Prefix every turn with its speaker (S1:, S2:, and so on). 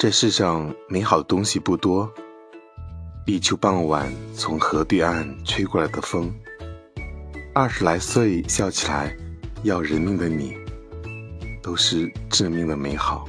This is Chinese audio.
S1: 这世上美好的东西不多。立秋傍晚，从河对岸吹过来的风，二十来岁笑起来要人命的你，都是致命的美好。